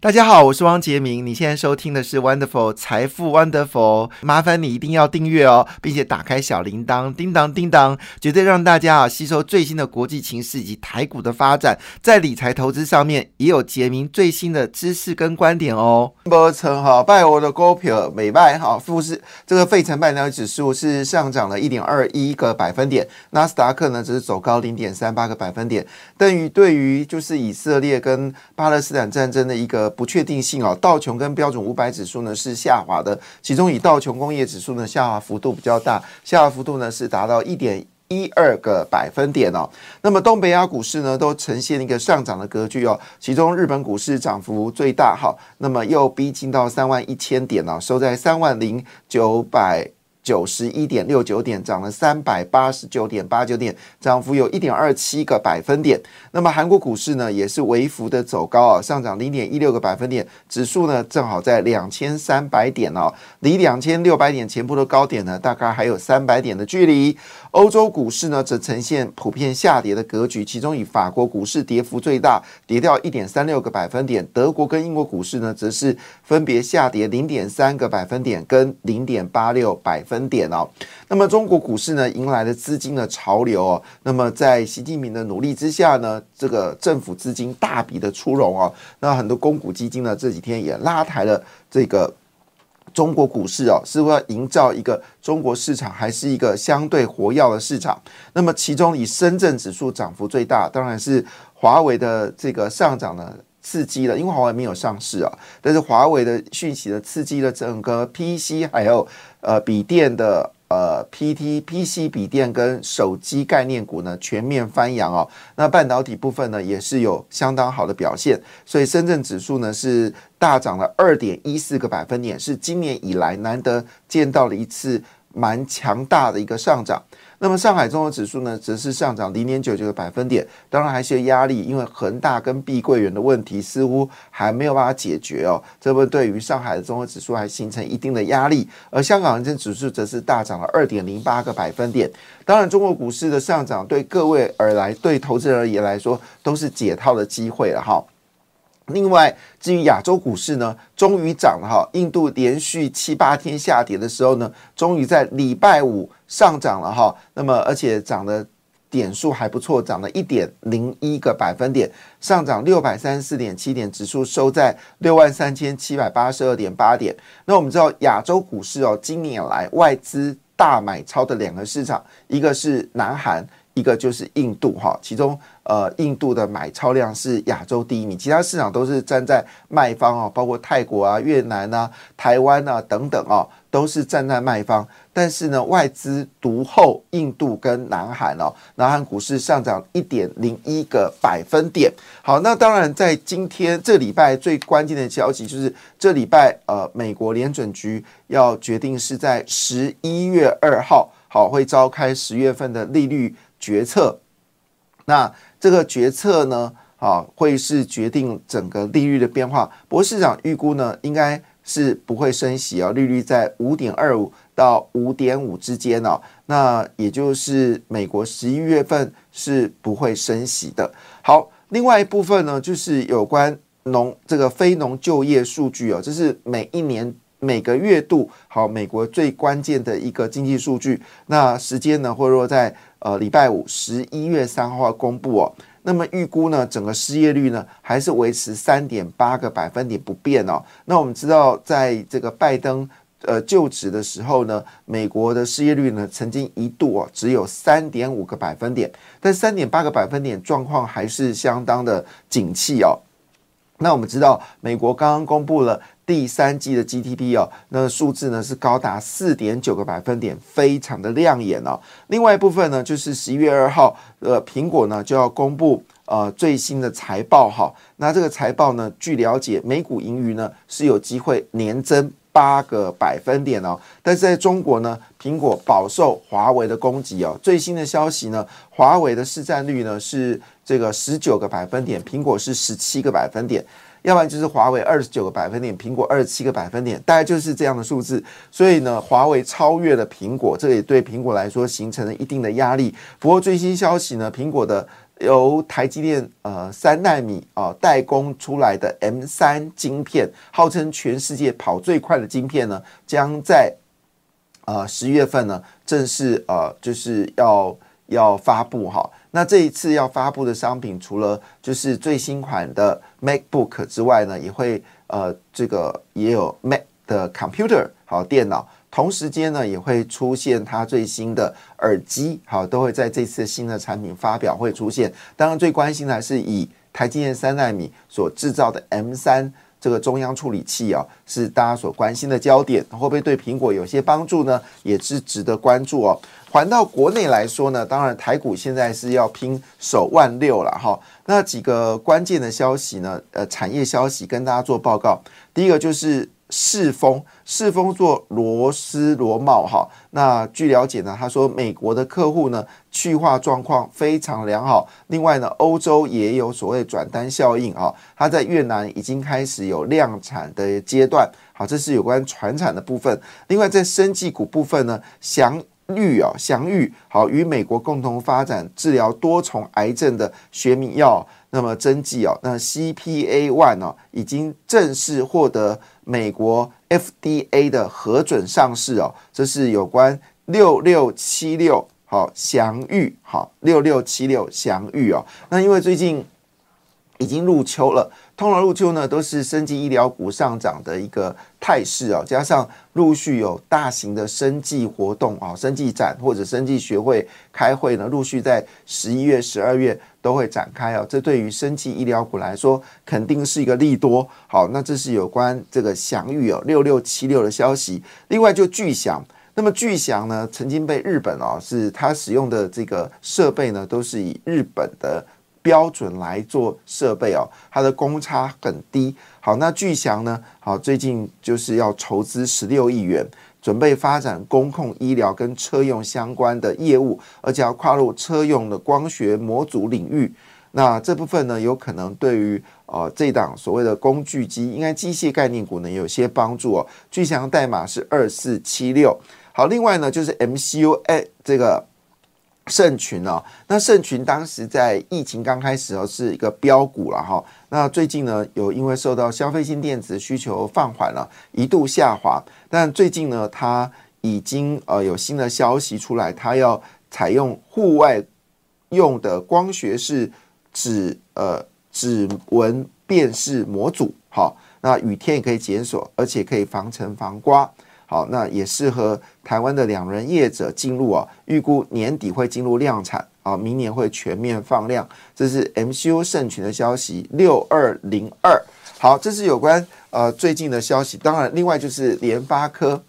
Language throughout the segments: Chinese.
大家好，我是汪杰明。你现在收听的是 Wonderful 财富 Wonderful，麻烦你一定要订阅哦，并且打开小铃铛，叮当叮当，绝对让大家啊吸收最新的国际情势以及台股的发展，在理财投资上面也有杰明最新的知识跟观点哦。波称哈，拜我的股票美拜哈，富士这个费城半导体指数是上涨了一点二一个百分点，纳斯达克呢只是走高零点三八个百分点。等于对于就是以色列跟巴勒斯坦战争的一个。不确定性哦，道琼跟标准五百指数呢是下滑的，其中以道琼工业指数呢下滑幅度比较大，下滑幅度呢是达到一点一二个百分点哦。那么东北亚股市呢都呈现一个上涨的格局哦，其中日本股市涨幅最大哈，那么又逼近到三万一千点哦，收在三万零九百。九十一点六九点，涨了三百八十九点八九点，涨幅有一点二七个百分点。那么韩国股市呢，也是微幅的走高啊，上涨零点一六个百分点，指数呢正好在两千三百点哦，离两千六百点前部的高点呢，大概还有三百点的距离。欧洲股市呢，则呈现普遍下跌的格局，其中以法国股市跌幅最大，跌掉一点三六个百分点。德国跟英国股市呢，则是分别下跌零点三个百分点跟零点八六百分点哦。那么中国股市呢，迎来了资金的潮流哦。那么在习近平的努力之下呢，这个政府资金大笔的出笼哦。那很多公股基金呢，这几天也拉抬了这个。中国股市哦，是要营造一个中国市场还是一个相对活跃的市场？那么其中以深圳指数涨幅最大，当然是华为的这个上涨呢刺激了，因为华为没有上市啊，但是华为的讯息呢刺激了整个 PC 还有呃笔电的。呃，PT、PC 笔电跟手机概念股呢全面翻扬哦，那半导体部分呢也是有相当好的表现，所以深圳指数呢是大涨了二点一四个百分点，是今年以来难得见到了一次蛮强大的一个上涨。那么上海综合指数呢，则是上涨零点九九个百分点，当然还是有压力，因为恒大跟碧桂园的问题似乎还没有办法解决哦，这部分对于上海的综合指数还形成一定的压力。而香港恒生指数则是大涨了二点零八个百分点。当然，中国股市的上涨对各位而来，对投资人而言来说，都是解套的机会了哈。另外，至于亚洲股市呢，终于涨了哈。印度连续七八天下跌的时候呢，终于在礼拜五上涨了哈。那么，而且涨的点数还不错，涨了一点零一个百分点，上涨六百三十四点七点，指数收在六万三千七百八十二点八点。那我们知道，亚洲股市哦，今年来外资大买超的两个市场，一个是南韩。一个就是印度哈，其中呃印度的买超量是亚洲第一名，其他市场都是站在卖方哦，包括泰国啊、越南啊、台湾啊等等哦，都是站在卖方。但是呢，外资独后印度跟南韩哦，南韩股市上涨一点零一个百分点。好，那当然在今天这礼拜最关键的消息就是这礼拜呃美国联准局要决定是在十一月二号好会召开十月份的利率。决策，那这个决策呢，啊，会是决定整个利率的变化。不过市场预估呢，应该是不会升息啊，利率在五点二五到五点五之间哦。那也就是美国十一月份是不会升息的。好，另外一部分呢，就是有关农这个非农就业数据哦，这是每一年。每个月度好，美国最关键的一个经济数据，那时间呢，或者说在呃礼拜五十一月三号公布哦。那么预估呢，整个失业率呢还是维持三点八个百分点不变哦。那我们知道，在这个拜登呃就职的时候呢，美国的失业率呢曾经一度哦只有三点五个百分点，但三点八个百分点状况还是相当的景气哦。那我们知道，美国刚刚公布了。第三季的 GDP 哦，那数字呢是高达四点九个百分点，非常的亮眼哦。另外一部分呢，就是十一月二号，呃，苹果呢就要公布呃最新的财报哈。那这个财报呢，据了解，每股盈余呢是有机会年增八个百分点哦。但是在中国呢，苹果饱受华为的攻击哦。最新的消息呢，华为的市占率呢是这个十九个百分点，苹果是十七个百分点。要不然就是华为二十九个百分点，苹果二十七个百分点，大概就是这样的数字。所以呢，华为超越了苹果，这也对苹果来说形成了一定的压力。不过最新消息呢，苹果的由台积电呃三纳米啊代工出来的 M 三晶片，号称全世界跑最快的晶片呢，将在呃十月份呢正式呃就是要要发布哈。那这一次要发布的商品，除了就是最新款的 MacBook 之外呢，也会呃这个也有 Mac 的 Computer 好电脑，同时间呢也会出现它最新的耳机，好都会在这次新的产品发表会出现。当然最关心的还是以台积电三纳米所制造的 M 三。这个中央处理器啊，是大家所关心的焦点，会不会对苹果有些帮助呢？也是值得关注哦。还到国内来说呢，当然台股现在是要拼首万六了哈。那几个关键的消息呢？呃，产业消息跟大家做报告。第一个就是。世丰，世丰做螺丝螺帽哈。那据了解呢，他说美国的客户呢去化状况非常良好。另外呢，欧洲也有所谓转单效应啊。他在越南已经开始有量产的阶段。好，这是有关船产的部分。另外在生技股部分呢，祥绿啊，祥玉好与美国共同发展治疗多重癌症的学名药。那么针剂哦，那 CPA One 哦，已经正式获得美国 FDA 的核准上市哦。这是有关六六七六好祥玉好六六七六祥玉哦。那因为最近已经入秋了。通常入秋呢，都是生技医疗股上涨的一个态势啊，加上陆续有大型的生技活动啊，生技展或者生技学会开会呢，陆续在十一月、十二月都会展开啊，这对于生技医疗股来说肯定是一个利多。好，那这是有关这个祥裕哦，六六七六的消息。另外就巨响，那么巨响呢，曾经被日本哦，是它使用的这个设备呢，都是以日本的。标准来做设备哦，它的公差很低。好，那巨翔呢？好，最近就是要筹资十六亿元，准备发展公控医疗跟车用相关的业务，而且要跨入车用的光学模组领域。那这部分呢，有可能对于呃这档所谓的工具机，应该机械概念股呢有些帮助哦。巨翔代码是二四七六。好，另外呢就是 MCU 哎这个。盛群哦，那盛群当时在疫情刚开始哦是一个标股了哈。那最近呢，有因为受到消费性电子需求放缓了，一度下滑。但最近呢，它已经呃有新的消息出来，它要采用户外用的光学式指呃指纹辨识模组，好，那雨天也可以解锁，而且可以防尘防刮。好，那也适合台湾的两人业者进入啊，预估年底会进入量产啊，明年会全面放量。这是 MCU 盛群的消息，六二零二。好，这是有关呃最近的消息。当然，另外就是联发科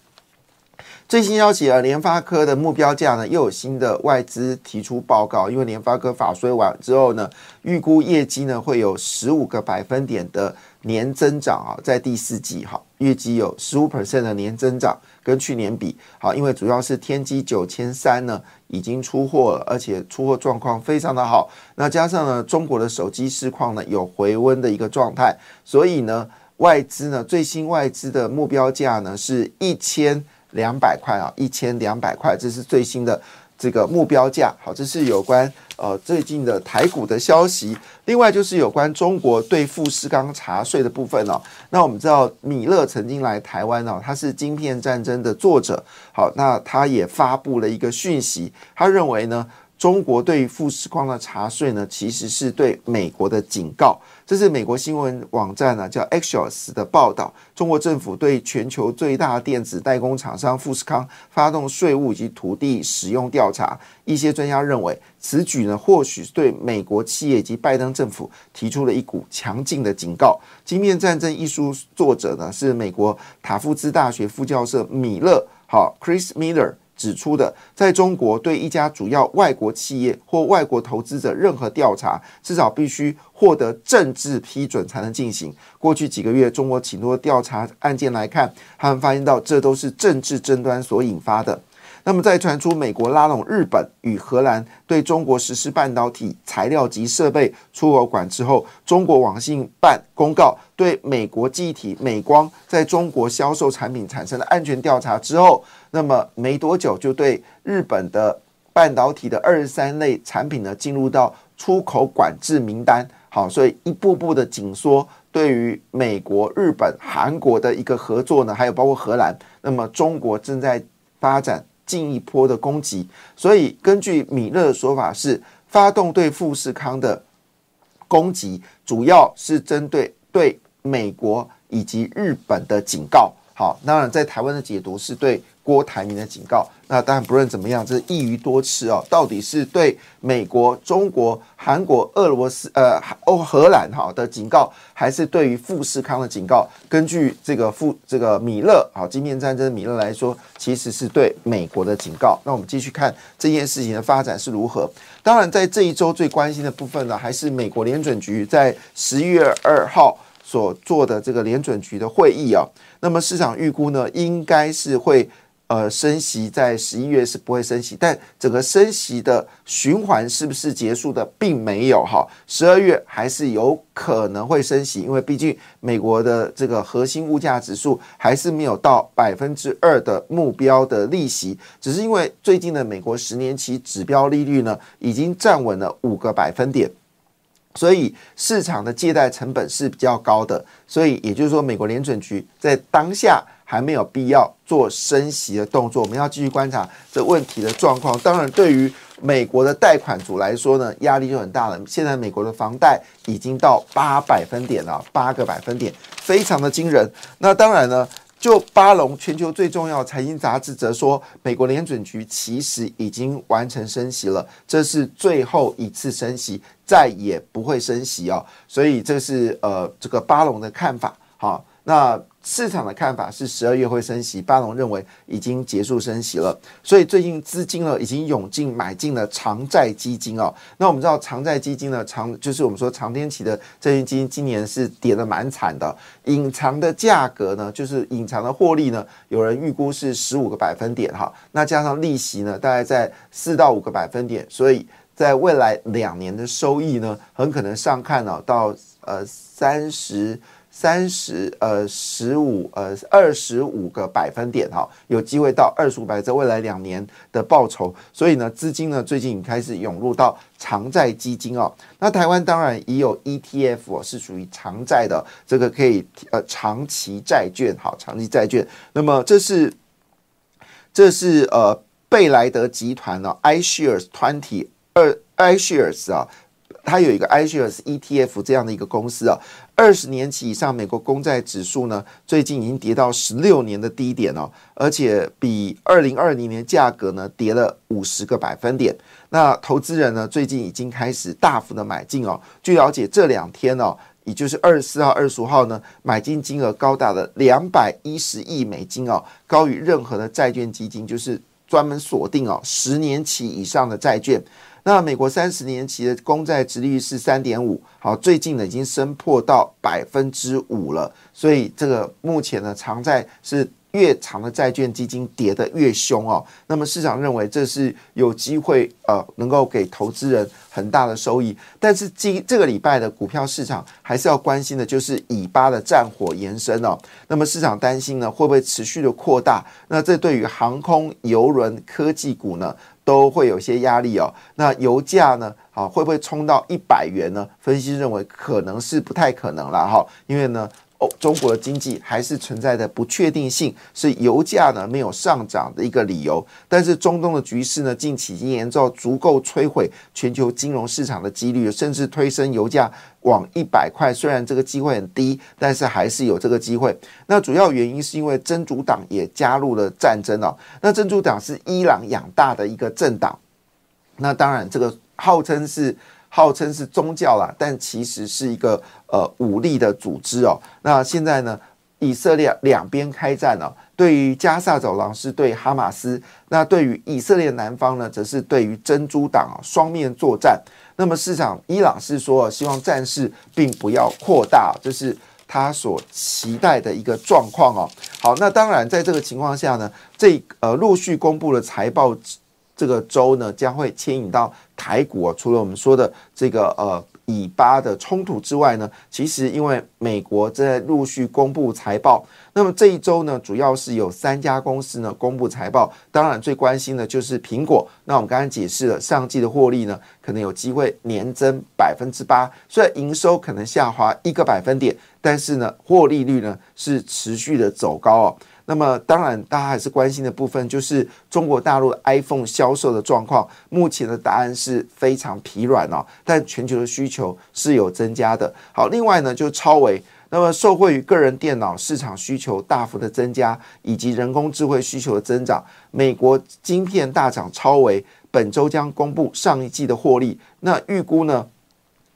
最新消息啊，联发科的目标价呢又有新的外资提出报告，因为联发科法说完之后呢，预估业绩呢会有十五个百分点的。年增长啊，在第四季哈，业绩有十五 percent 的年增长，跟去年比好，因为主要是天玑九千三呢已经出货了，而且出货状况非常的好。那加上呢，中国的手机市况呢有回温的一个状态，所以呢，外资呢最新外资的目标价呢是一千两百块啊，一千两百块，这是最新的。这个目标价好，这是有关呃最近的台股的消息。另外就是有关中国对富士康查税的部分哦。那我们知道米勒曾经来台湾哦，他是《晶片战争》的作者。好，那他也发布了一个讯息，他认为呢。中国对富士康的查税呢，其实是对美国的警告。这是美国新闻网站呢叫 Axios 的报道。中国政府对全球最大电子代工厂商富士康发动税务以及土地使用调查。一些专家认为，此举呢或许对美国企业及拜登政府提出了一股强劲的警告。《晶片战争》一书作者呢是美国塔夫兹大学副教授米勒，好，Chris Miller。指出的，在中国对一家主要外国企业或外国投资者任何调查，至少必须获得政治批准才能进行。过去几个月，中国挺多调查案件来看，他们发现到这都是政治争端所引发的。那么，在传出美国拉拢日本与荷兰对中国实施半导体材料及设备出口管制后，中国网信办公告对美国记忆体美光在中国销售产品产生的安全调查之后，那么没多久就对日本的半导体的二十三类产品呢进入到出口管制名单。好，所以一步步的紧缩对于美国、日本、韩国的一个合作呢，还有包括荷兰，那么中国正在发展。进一波的攻击，所以根据米勒的说法是，发动对富士康的攻击，主要是针对对美国以及日本的警告。好，当然在台湾的解读是对。郭台铭的警告，那当然不论怎么样，这是一鱼多吃哦。到底是对美国、中国、韩国、俄罗斯、呃、欧、荷兰哈的警告，还是对于富士康的警告？根据这个富这个米勒啊，晶片战争米勒来说，其实是对美国的警告。那我们继续看这件事情的发展是如何。当然，在这一周最关心的部分呢，还是美国联准局在十一月二号所做的这个联准局的会议啊。那么市场预估呢，应该是会。呃，升息在十一月是不会升息，但整个升息的循环是不是结束的，并没有哈。十二月还是有可能会升息，因为毕竟美国的这个核心物价指数还是没有到百分之二的目标的利息，只是因为最近的美国十年期指标利率呢已经站稳了五个百分点，所以市场的借贷成本是比较高的，所以也就是说，美国联准局在当下。还没有必要做升息的动作，我们要继续观察这问题的状况。当然，对于美国的贷款族来说呢，压力就很大了。现在美国的房贷已经到八百分点了，八个百分点，非常的惊人。那当然呢，就巴龙全球最重要财经杂志则说，美国联准局其实已经完成升息了，这是最后一次升息，再也不会升息哦。所以这是呃这个巴龙的看法。好，那。市场的看法是十二月会升息，巴龙认为已经结束升息了，所以最近资金呢已经涌进买进了长债基金哦。那我们知道长债基金呢长就是我们说长天期的这些基金今年是跌得蛮惨的，隐藏的价格呢就是隐藏的获利呢，有人预估是十五个百分点哈，那加上利息呢大概在四到五个百分点，所以在未来两年的收益呢很可能上看了到呃三十。三十呃十五呃二十五个百分点哈，有机会到二十五百，在未来两年的报酬。所以呢，资金呢最近开始涌入到长债基金哦。那台湾当然也有 ETF 是属于长债的，这个可以呃长期债券好，长期债券。那么这是这是呃贝莱德集团呢，iShares Twenty 二 iShares 啊。它有一个 iShares ETF 这样的一个公司啊，二十年期以上美国公债指数呢，最近已经跌到十六年的低点哦，而且比二零二零年价格呢跌了五十个百分点。那投资人呢，最近已经开始大幅的买进哦。据了解，这两天哦，也就是二十四号、二十五号呢，买进金额高达了两百一十亿美金哦，高于任何的债券基金，就是专门锁定哦十年期以上的债券。那美国三十年期的公债殖利率是三点五，好，最近呢已经升破到百分之五了，所以这个目前呢长债是越长的债券基金跌得越凶哦。那么市场认为这是有机会呃能够给投资人很大的收益，但是今这个礼拜的股票市场还是要关心的就是以巴的战火延伸哦。那么市场担心呢会不会持续的扩大？那这对于航空、邮轮、科技股呢？都会有些压力哦。那油价呢？啊，会不会冲到一百元呢？分析认为可能是不太可能了哈，因为呢。哦，中国的经济还是存在的不确定性，是油价呢没有上涨的一个理由。但是中东的局势呢，近期已经严重足够摧毁全球金融市场的几率，甚至推升油价往一百块。虽然这个机会很低，但是还是有这个机会。那主要原因是因为真主党也加入了战争哦。那真主党是伊朗养大的一个政党，那当然这个号称是。号称是宗教啦，但其实是一个呃武力的组织哦。那现在呢，以色列两边开战了，对于加萨走廊是对哈马斯，那对于以色列南方呢，则是对于珍珠党啊双面作战。那么市场伊朗是说希望战事并不要扩大，这是他所期待的一个状况哦。好，那当然在这个情况下呢，这呃陆续公布的财报这个周呢，将会牵引到台股啊。除了我们说的这个呃。以巴的冲突之外呢，其实因为美国正在陆续公布财报，那么这一周呢，主要是有三家公司呢公布财报。当然最关心的就是苹果。那我们刚刚解释了，上季的获利呢，可能有机会年增百分之八，虽然营收可能下滑一个百分点，但是呢，获利率呢是持续的走高哦。那么，当然，大家还是关心的部分就是中国大陆 iPhone 销售的状况。目前的答案是非常疲软哦，但全球的需求是有增加的。好，另外呢，就超维，那么受惠于个人电脑市场需求大幅的增加，以及人工智慧需求的增长，美国晶片大厂超维本周将公布上一季的获利，那预估呢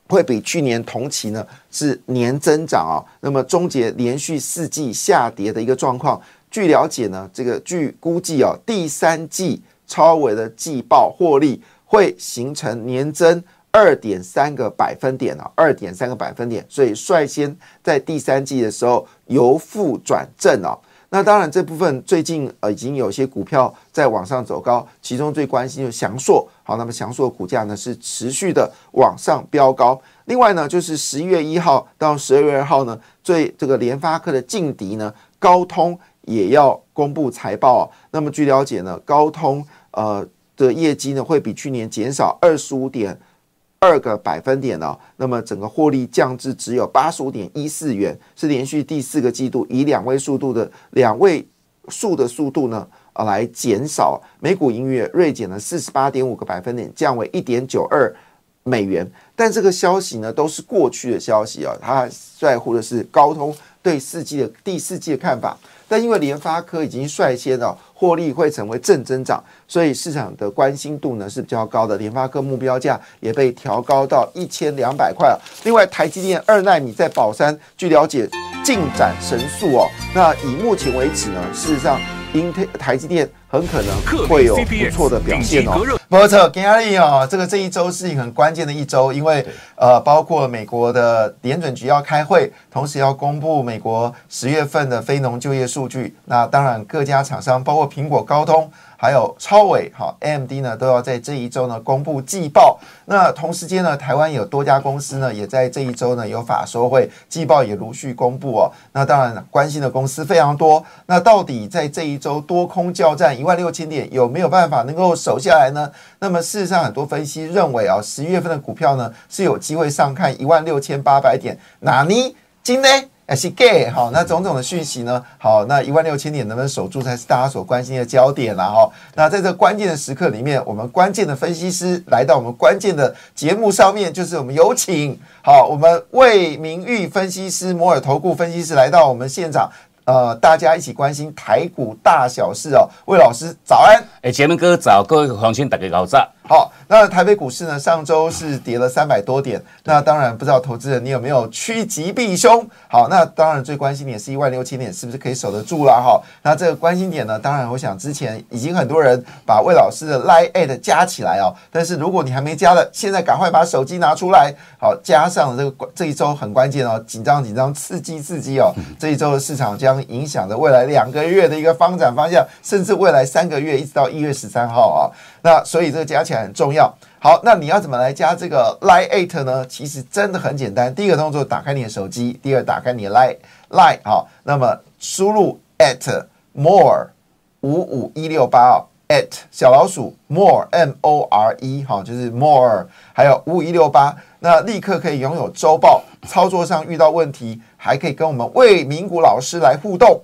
会比去年同期呢是年增长啊，那么终结连续四季下跌的一个状况。据了解呢，这个据估计啊，第三季超维的季报获利会形成年增二点三个百分点啊，二点三个百分点，所以率先在第三季的时候由负转正啊。那当然这部分最近呃已经有些股票在往上走高，其中最关心就是翔硕，好，那么翔硕的股价呢是持续的往上飙高。另外呢，就是十一月一号到十二月二号呢，最这个联发科的劲敌呢高通。也要公布财报啊。那么据了解呢，高通呃的业绩呢会比去年减少二十五点二个百分点呢。那么整个获利降至只有八十五点一四元，是连续第四个季度以两位速度的两位数的速度呢啊来减少。每股盈余锐减了四十八点五个百分点，降为一点九二美元。但这个消息呢都是过去的消息啊，它在乎的是高通对四季的第四季的看法。但因为联发科已经率先哦获利会成为正增长，所以市场的关心度呢是比较高的。联发科目标价也被调高到一千两百块了。另外，台积电二纳米在宝山，据了解进展神速哦。那以目前为止呢，事实上。英特台积电很可能会有不错的表现哦。没错，给阿力哦，这个这一周是一个很关键的一周，因为呃，包括美国的联准局要开会，同时要公布美国十月份的非农就业数据。那当然，各家厂商，包括苹果、高通。还有超伟哈，AMD 呢都要在这一周呢公布季报。那同时间呢，台湾有多家公司呢也在这一周呢有法说会，季报也陆续公布哦。那当然关心的公司非常多。那到底在这一周多空交战一万六千点有没有办法能够守下来呢？那么事实上很多分析认为啊，十一月份的股票呢是有机会上看一万六千八百点。哪尼今天？还，是 gay 好，那种种的讯息呢？好，那一万六千点能不能守住，才是大家所关心的焦点啦！哈，那在这关键的时刻里面，我们关键的分析师来到我们关键的节目上面，就是我们有请好，我们魏明玉分析师、摩尔投顾分析师来到我们现场。呃，大家一起关心台股大小事哦。魏老师，早安！哎，杰明哥早，各位黄兄大家早。好，那台北股市呢，上周是跌了三百多点。那当然不知道投资人你有没有趋吉避凶？好，那当然最关心点是一万六千点是不是可以守得住啦哈？那这个关心点呢，当然我想之前已经很多人把魏老师的 Line at 加起来哦。但是如果你还没加的，现在赶快把手机拿出来，好，加上这个这一周很关键哦，紧张紧张，刺激刺激哦。这一周的市场将将影响着未来两个月的一个发展方向，甚至未来三个月一直到一月十三号啊。那所以这个加起来很重要。好，那你要怎么来加这个 Line Eight 呢？其实真的很简单。第一个动作，打开你的手机；第二，打开你的 Line Line 好，那么输入 at more 五五一六八哦，at 小老鼠 more m o r e 好，就是 more，还有五五一六八，那立刻可以拥有周报。操作上遇到问题。还可以跟我们魏明谷老师来互动。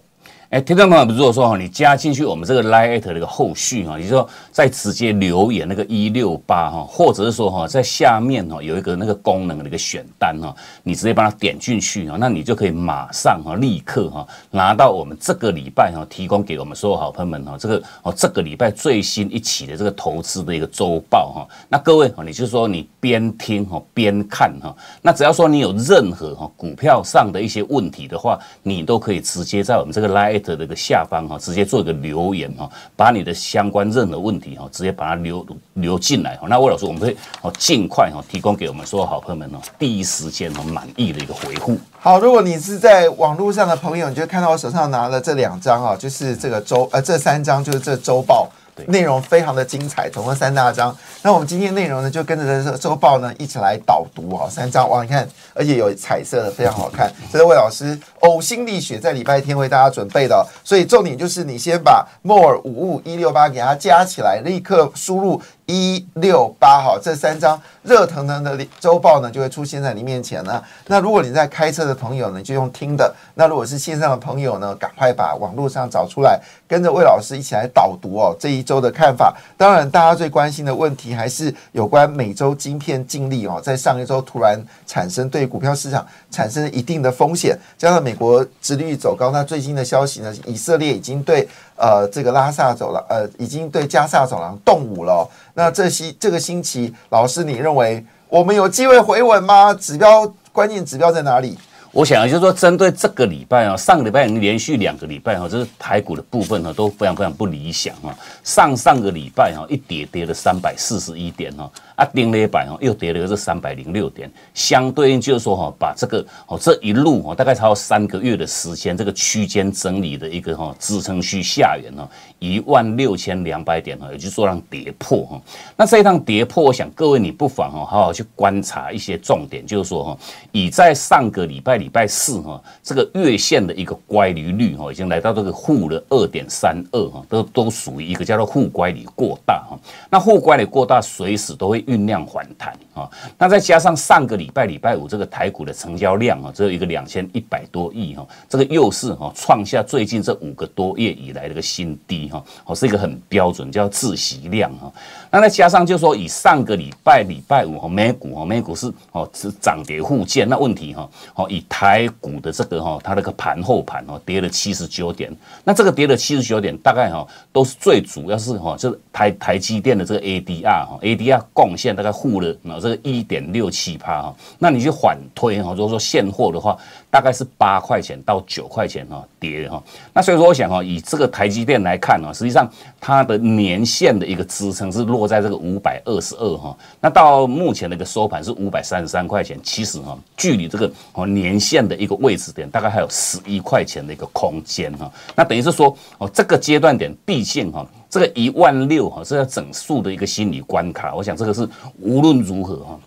哎，听众朋友，如果说哈，你加进去我们这个 Lite 的一个后续哈，你说再直接留言那个一六八哈，或者是说哈，在下面哈有一个那个功能的一个选单哈，你直接把它点进去哈，那你就可以马上哈，立刻哈拿到我们这个礼拜哈提供给我们所有好朋友们哈，这个哦这个礼拜最新一期的这个投资的一个周报哈。那各位哈，你就说你边听哈边看哈，那只要说你有任何哈股票上的一些问题的话，你都可以直接在我们这个 Lite 的一个下方哈，直接做一个留言哈，把你的相关任何问题哈，直接把它留留进来哈。那魏老师，我们会哦尽快哈提供给我们所有好朋友们哦，第一时间哦满意的一个回复。好，如果你是在网络上的朋友，你就看到我手上拿了这两张啊，就是这个周呃这三张就是这周报。内容非常的精彩，总共三大章。那我们今天内容呢，就跟着这周报呢一起来导读啊，三章哇，你看，而且有彩色的，非常好看。这是魏老师呕心沥血在礼拜天为大家准备的，所以重点就是你先把 more 五五一六八给它加起来，立刻输入。一六八号这三张热腾腾的周报呢，就会出现在你面前了。那如果你在开车的朋友呢，就用听的；那如果是线上的朋友呢，赶快把网络上找出来，跟着魏老师一起来导读哦这一周的看法。当然，大家最关心的问题还是有关美洲晶片净利哦，在上一周突然产生对股票市场产生一定的风险，加上美国殖率走高，那最新的消息呢，以色列已经对。呃，这个拉萨走廊，呃，已经对加萨走廊动武了。那这些这个星期，老师，你认为我们有机会回稳吗？指标关键指标在哪里？我想就是说，针对这个礼拜啊，上个礼拜连续两个礼拜哈，就是台股的部分哈，都非常非常不理想啊。上上个礼拜哈，一跌跌了三百四十一点哈，啊，顶了板哈，又跌了这三百零六点，相对应就是说哈，把这个哦这一路哈，大概超过三个月的时间，这个区间整理的一个哈支撑区下缘呢，一万六千两百点哈，也就是说让跌破哈。那这一趟跌破，我想各位你不妨哈，好好去观察一些重点，就是说哈，已在上个礼拜。礼拜四哈，这个月线的一个乖离率哈，已经来到这个负的二点三二哈，都都属于一个叫做负乖离过大哈。那负乖离过大，随时都会酝酿反弹啊。那再加上上个礼拜礼拜五这个台股的成交量啊，只有一个两千一百多亿哈，这个又是哈创下最近这五个多月以来的一个新低哈，哦是一个很标准叫自习量哈。那再加上就说以上个礼拜礼拜五哈美股哈美股是哦是涨跌互见，那问题哈哦以台股的这个哈它那个盘后盘哦跌了七十九点，那这个跌了七十九点大概哈都是最主要是哈就是台台积电的这个 ADR 哈 ADR 贡献大概负了那这个一点六七趴哈，那你去反推哈如果说现货的话大概是八块钱到九块钱哈跌哈，那所以说我想哈以这个台积电来看呢，实际上它的年线的一个支撑是落。在这个五百二十二哈，那到目前的一个收盘是五百三十三块钱，其实哈，距离这个哦年线的一个位置点大概还有十一块钱的一个空间哈，那等于是说哦这个阶段点，毕竟哈这个一万六哈是要整数的一个心理关卡，我想这个是无论如何哈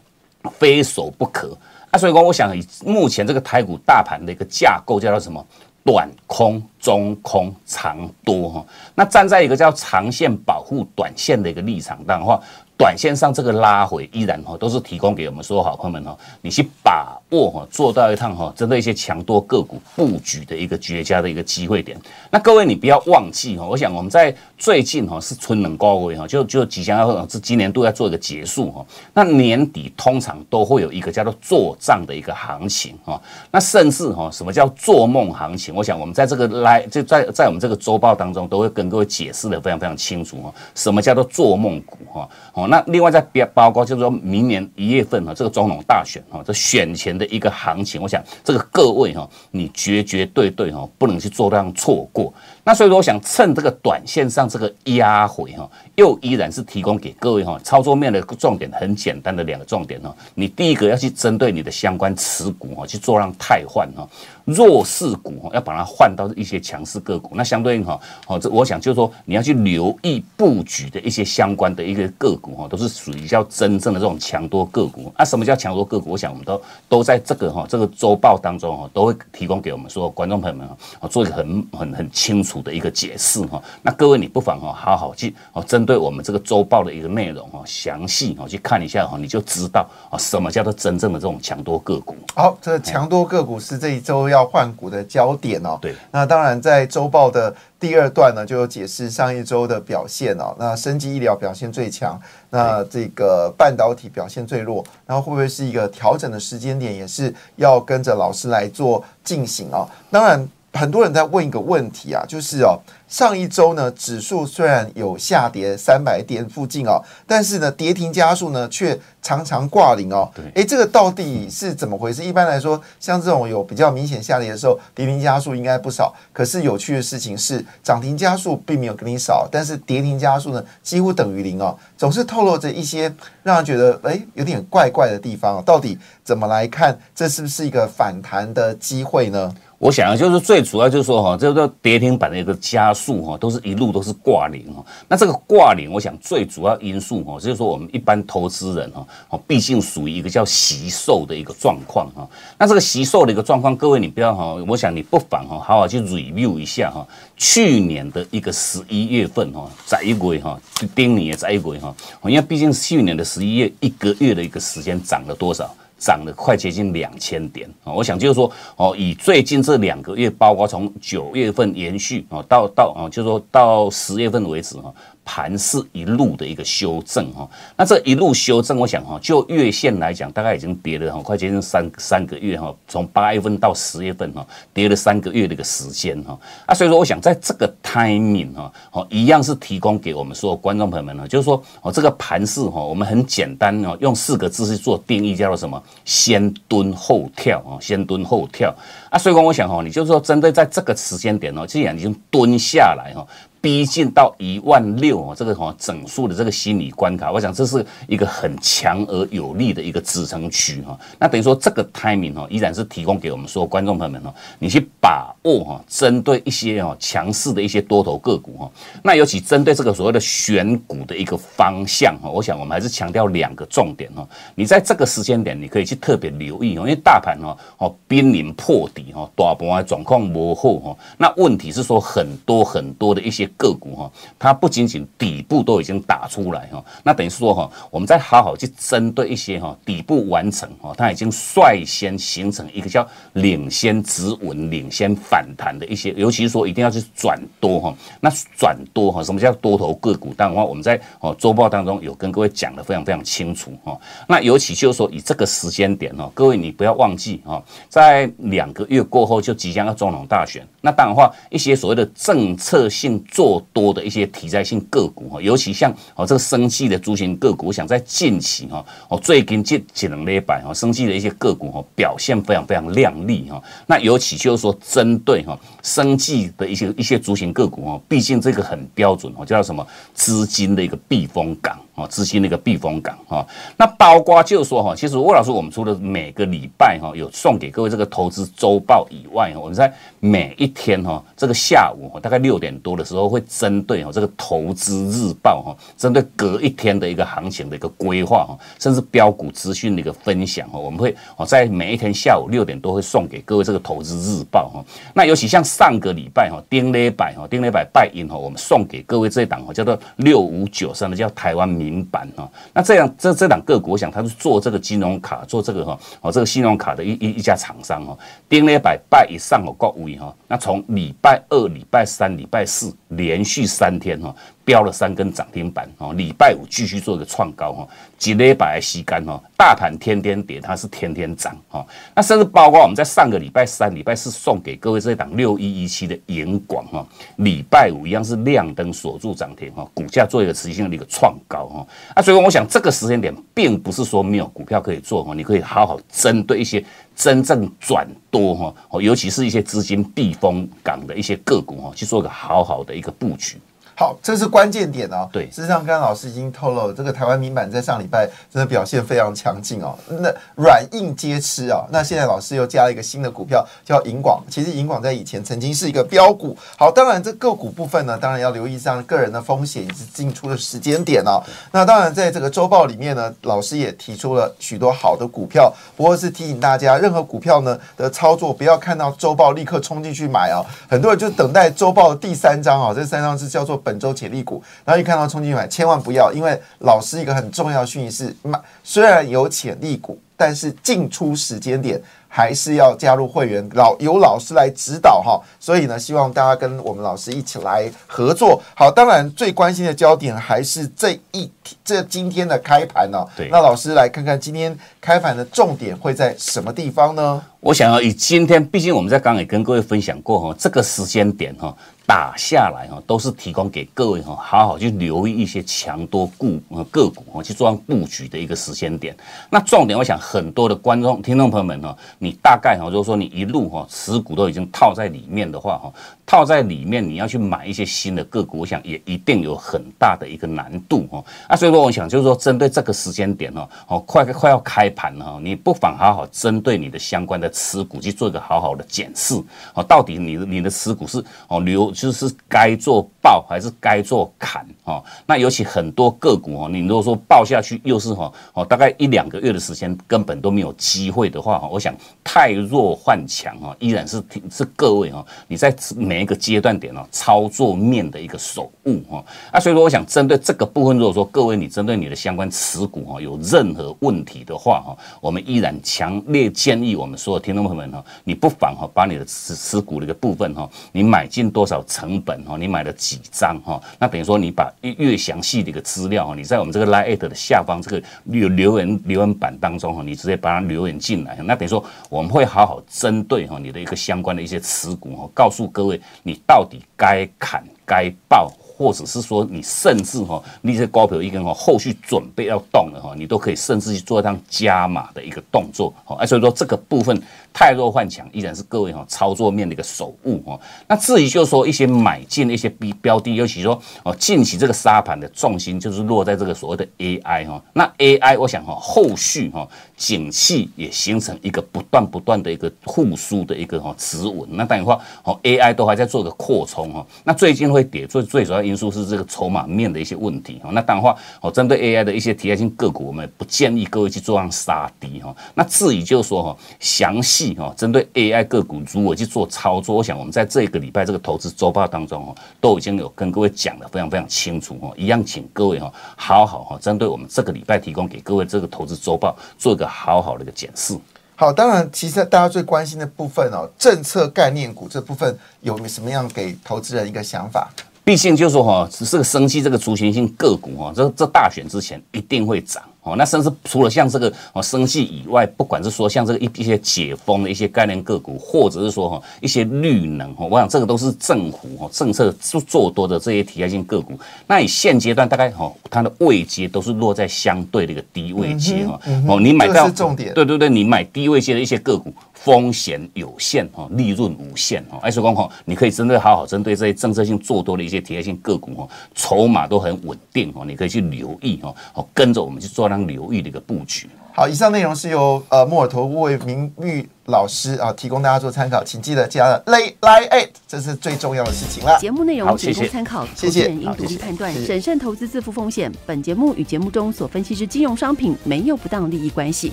非守不可。那，所以说我想以目前这个台股大盘的一个架构叫做什么？短空、中空、长多哈，那站在一个叫长线保护短线的一个立场上的话。短线上这个拉回依然哈都是提供给我们所有好朋友们哈，你去把握哈，做到一趟哈，针对一些强多个股布局的一个绝佳的一个机会点。那各位你不要忘记哈，我想我们在最近哈是春冷高位哈，就就即将要是今年度要做一个结束哈。那年底通常都会有一个叫做做账的一个行情哈。那甚至哈，什么叫做梦行情？我想我们在这个来就在在我们这个周报当中都会跟各位解释的非常非常清楚哈。什么叫做做梦股哈？哦。那另外再别包括就是说明年一月份哈，这个总统大选哈，这选前的一个行情，我想这个各位哈，你绝绝对对哈，不能去做这样错过。那所以说，我想趁这个短线上这个压回哈，又依然是提供给各位哈，操作面的重点很简单的两个重点哈。你第一个要去针对你的相关持股哈，去做让汰换哈，弱势股哈，要把它换到一些强势个股。那相对应哈，哦，这我想就是说你要去留意布局的一些相关的一个个股哈，都是属于叫真正的这种强多个股。那什么叫强多个股？我想我们都都在这个哈这个周报当中哈，都会提供给我们说观众朋友们啊，做一个很很很清楚。的一个解释哈，那各位你不妨哈好好去哦，针对我们这个周报的一个内容哈，详细哦去看一下哈，你就知道啊什么叫做真正的这种强多个股。好，这强多个股是这一周要换股的焦点哦。对，那当然在周报的第二段呢，就有解释上一周的表现哦。那生技医疗表现最强，那这个半导体表现最弱，然后会不会是一个调整的时间点，也是要跟着老师来做进行啊？当然。很多人在问一个问题啊，就是哦，上一周呢，指数虽然有下跌三百点附近哦，但是呢，跌停加速呢却常常挂零哦。对诶，这个到底是怎么回事？一般来说，像这种有比较明显下跌的时候，跌停加速应该不少。可是有趣的事情是，涨停加速并没有跟你少，但是跌停加速呢几乎等于零哦，总是透露着一些让人觉得诶有点怪怪的地方。到底怎么来看？这是不是一个反弹的机会呢？我想就是最主要就是说哈，这个跌停板的一个加速哈，都是一路都是挂零哈。那这个挂零，我想最主要因素哈，就是说我们一般投资人哈，哦，毕竟属于一个叫惜售的一个状况哈。那这个惜售的一个状况，各位你不要哈，我想你不妨哈，好好去 review 一下哈，去年的一个十一月份哈，在一月哈，丁年也在一月哈，因为毕竟去年的十一月一个月的一个时间涨了多少？涨了快接近两千点啊！我想就是说哦，以最近这两个月，包括从九月份延续啊，到到啊，就是说到十月份为止哈。盘是一路的一个修正哈，那这一路修正，我想哈，就月线来讲，大概已经跌了很快接近三三个月哈，从八月份到十月份哈，跌了三个月的一个时间哈，啊，所以说我想在这个 timing 哈，哦，一样是提供给我们所有观众朋友们呢，就是说哦，这个盘势哈，我们很简单哦，用四个字去做定义，叫做什么？先蹲后跳啊，先蹲后跳啊，所以说我想哈，你就是说针对在这个时间点哦，既然已经蹲下来哈。逼近到一万六哦，这个哈整数的这个心理关卡，我想这是一个很强而有力的一个支撑区哈。那等于说这个 timing 哈，依然是提供给我们所有观众朋友们哈，你去把握哈，针对一些哈强势的一些多头个股哈，那尤其针对这个所谓的选股的一个方向哈，我想我们还是强调两个重点哈。你在这个时间点，你可以去特别留意哦，因为大盘哈哦濒临破底哈，大盘的状况模糊哈。那问题是说很多很多的一些。个股哈，它不仅仅底部都已经打出来哈，那等于说哈，我们再好好去针对一些哈底部完成哈，它已经率先形成一个叫领先止稳、领先反弹的一些，尤其是说一定要去转多哈，那转多哈，什么叫多头个股？当然话我们在哦周报当中有跟各位讲的非常非常清楚哈，那尤其就是说以这个时间点哈，各位你不要忘记哈，在两个月过后就即将要总统大选，那当然话一些所谓的政策性做。多的一些题材性个股哈，尤其像哦这个生气的猪型个股，我想在近期哈哦最近这几两礼拜哈，生气的一些个股哈表现非常非常亮丽哈。那尤其就是说针对哈生计的一些一些猪型个股哈，毕竟这个很标准哦，叫什么资金的一个避风港。哦，资金的一个避风港哈，那包括就是说哈，其实魏老师，我们除了每个礼拜哈有送给各位这个投资周报以外，我们在每一天哈这个下午大概六点多的时候，会针对哈这个投资日报哈，针对隔一天的一个行情的一个规划哈，甚至标股资讯的一个分享哈，我们会哦在每一天下午六点多会送给各位这个投资日报哈。那尤其像上个礼拜哈，丁雷百哈，丁雷百拜银哈，我们送给各位这一档哈叫做六五九三的叫台湾民。平板哈，那这样这这两个股，我想他是做这个金融卡，做这个哈哦，这个信用卡的一一一家厂商哈，跌了一百拜以上哦，高位哈，那从礼拜二、礼拜三、礼拜四连续三天哈。标了三根涨停板哦，礼拜五继续做一个创高哈，几礼拜吸干哈，大盘天天跌，它是天天涨哈。那甚至包括我们在上个礼拜三、礼拜四送给各位这一档六一一七的银广哈，礼拜五一样是亮灯锁住涨停哈，股价做一个持续性的一个创高哈。啊，所以我想这个时间点并不是说没有股票可以做哈，你可以好好针对一些真正转多哈，尤其是一些资金避风港的一些个股哈，去做一个好好的一个布局。好，这是关键点哦。对，事实上，刚刚老师已经透露，这个台湾民版在上礼拜真的表现非常强劲哦。那软硬皆吃啊。那现在老师又加了一个新的股票，叫银广。其实银广在以前曾经是一个标股。好，当然这个股部分呢，当然要留意上个人的风险以及进出的时间点哦。那当然，在这个周报里面呢，老师也提出了许多好的股票，不过是提醒大家，任何股票呢的操作，不要看到周报立刻冲进去买啊。很多人就等待周报的第三章啊，这三章是叫做。本本周潜力股，然后一看到冲进买，千万不要，因为老师一个很重要的讯息是，买虽然有潜力股，但是进出时间点还是要加入会员，老由老师来指导哈。所以呢，希望大家跟我们老师一起来合作。好，当然最关心的焦点还是这一这今天的开盘呢。对，那老师来看看今天开盘的重点会在什么地方呢？我想要以今天，毕竟我们在刚刚也跟各位分享过哈，这个时间点哈。打下来哈，都是提供给各位哈，好好去留意一些强多股呃个股哈，去做布局的一个时间点。那重点，我想很多的观众、听众朋友们哈，你大概哈，如果说你一路哈持股都已经套在里面的话哈，套在里面你要去买一些新的个股，我想也一定有很大的一个难度哈。啊，所以说我想就是说，针对这个时间点哦，哦，快快要开盘了哈，你不妨好好针对你的相关的持股去做一个好好的检视哦，到底你的你的持股是哦留。就是该做爆还是该做砍哦？那尤其很多个股哦，你如果说爆下去又是哈哦，大概一两个月的时间根本都没有机会的话，我想太弱换强哈，依然是是各位哈，你在每一个阶段点哦，操作面的一个守护哈。那所以说，我想针对这个部分，如果说各位你针对你的相关持股哈有任何问题的话哈，我们依然强烈建议我们所有听众朋友们哈，你不妨哈把你的持持股的一个部分哈，你买进多少？成本哈，你买了几张哈？那等于说你把越详细的一个资料哈，你在我们这个 Line 的下方这个留留言留言板当中哈，你直接把它留言进来。那等于说我们会好好针对哈你的一个相关的一些持股哈，告诉各位你到底该砍该爆。或者是说，你甚至哈，你这高票一根哈，后续准备要动了哈，你都可以甚至去做一趟加码的一个动作哈。哎，所以说这个部分太弱换强，依然是各位哈操作面的一个手误哈。那至于就是说一些买进的一些标标的，尤其说哦，近期这个沙盘的重心就是落在这个所谓的 AI 哈。那 AI 我想哈，后续哈景气也形成一个不断不断的一个复苏的一个哈止稳。那当然话哦，AI 都还在做个扩充哈。那最近会跌，最最主要因素是这个筹码面的一些问题哈，那当然话哦，针对 AI 的一些题材性个股，我们不建议各位去做上杀低哈。那至于就是说哈，详细哈，针对 AI 个股如何去做操作，我想我们在这个礼拜这个投资周报当中哈，都已经有跟各位讲的非常非常清楚哈。一样，请各位哈，好好哈，针对我们这个礼拜提供给各位这个投资周报，做一个好好的一个检视。好，当然，其实大家最关心的部分哦，政策概念股这部分有没什么样给投资人一个想法？毕竟就是说哈，只是个升息这个族群性个股哈，这这大选之前一定会涨。哦，那甚至除了像这个哦生计以外，不管是说像这个一一些解封的一些概念个股，或者是说哈一些绿能哈，我想这个都是政府哈政策做做多的这些题材性个股。那你现阶段大概哈它的位阶都是落在相对的一个低位阶哈。哦，你买到重点，对对对，你买低位阶的一些个股，风险有限哈，利润无限哈。艾说光哈，你可以针对好好针对这些政策性做多的一些题材性个股哈，筹码都很稳定哈，你可以去留意哈，哦跟着我们去做。当留意的一个布局。好，以上内容是由呃莫尔头魏明玉老师啊提供大家做参考，请记得加了 lay lie eight，这是最重要的事情了。节目内容仅供参考，谢谢。应独立判断，审慎投资，自负风险。本节目与节目中所分析之金融商品没有不当利益关系。